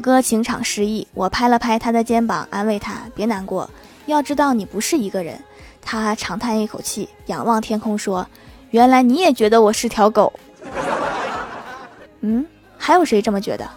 哥情场失意我拍了拍他的肩膀安慰他别难过要知道你不是一个人。他长叹一口气仰望天空说原来你也觉得我是条狗。嗯？还有谁这么觉得？